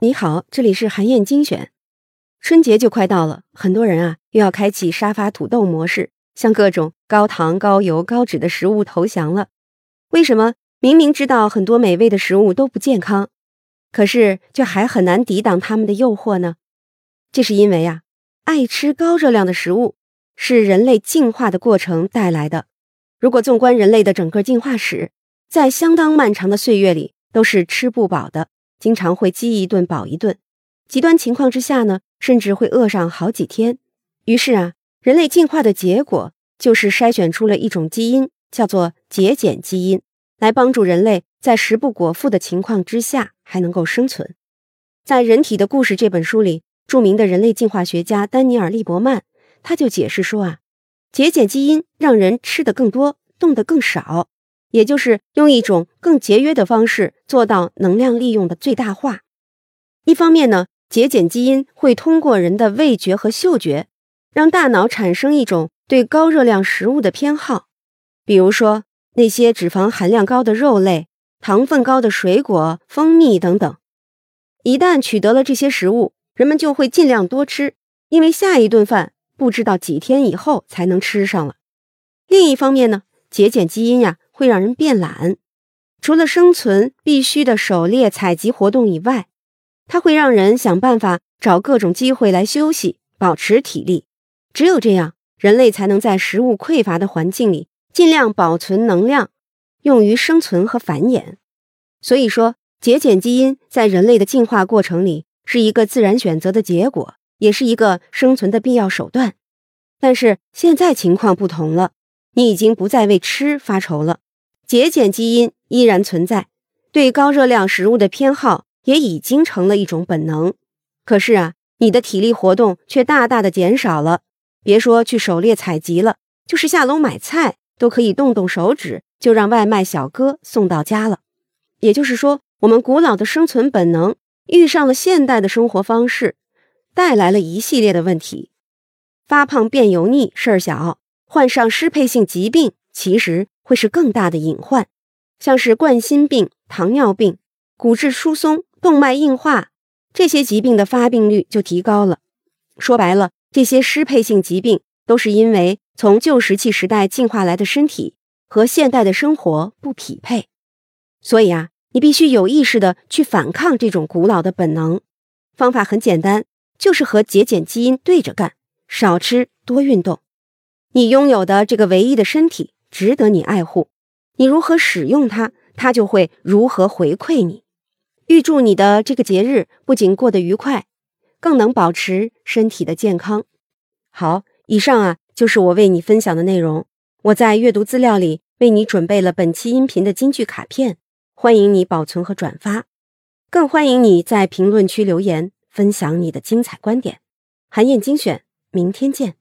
你好，这里是韩燕精选。春节就快到了，很多人啊又要开启沙发土豆模式，向各种高糖、高油、高脂的食物投降了。为什么明明知道很多美味的食物都不健康，可是却还很难抵挡它们的诱惑呢？这是因为啊，爱吃高热量的食物是人类进化的过程带来的。如果纵观人类的整个进化史，在相当漫长的岁月里都是吃不饱的。经常会饥一顿饱一顿，极端情况之下呢，甚至会饿上好几天。于是啊，人类进化的结果就是筛选出了一种基因，叫做节俭基因，来帮助人类在食不果腹的情况之下还能够生存。在《人体的故事》这本书里，著名的人类进化学家丹尼尔·利伯曼他就解释说啊，节俭基因让人吃得更多，动得更少。也就是用一种更节约的方式做到能量利用的最大化。一方面呢，节俭基因会通过人的味觉和嗅觉，让大脑产生一种对高热量食物的偏好，比如说那些脂肪含量高的肉类、糖分高的水果、蜂蜜等等。一旦取得了这些食物，人们就会尽量多吃，因为下一顿饭不知道几天以后才能吃上了。另一方面呢，节俭基因呀。会让人变懒，除了生存必须的狩猎采集活动以外，它会让人想办法找各种机会来休息，保持体力。只有这样，人类才能在食物匮乏的环境里尽量保存能量，用于生存和繁衍。所以说，节俭基因在人类的进化过程里是一个自然选择的结果，也是一个生存的必要手段。但是现在情况不同了，你已经不再为吃发愁了。节俭基因依然存在，对高热量食物的偏好也已经成了一种本能。可是啊，你的体力活动却大大的减少了。别说去狩猎采集了，就是下楼买菜，都可以动动手指就让外卖小哥送到家了。也就是说，我们古老的生存本能遇上了现代的生活方式，带来了一系列的问题。发胖变油腻事儿小，患上失配性疾病其实。会是更大的隐患，像是冠心病、糖尿病、骨质疏松、动脉硬化这些疾病的发病率就提高了。说白了，这些失配性疾病都是因为从旧石器时代进化来的身体和现代的生活不匹配。所以啊，你必须有意识的去反抗这种古老的本能。方法很简单，就是和节俭基因对着干，少吃多运动。你拥有的这个唯一的身体。值得你爱护，你如何使用它，它就会如何回馈你。预祝你的这个节日不仅过得愉快，更能保持身体的健康。好，以上啊就是我为你分享的内容。我在阅读资料里为你准备了本期音频的金句卡片，欢迎你保存和转发，更欢迎你在评论区留言分享你的精彩观点。韩燕精选，明天见。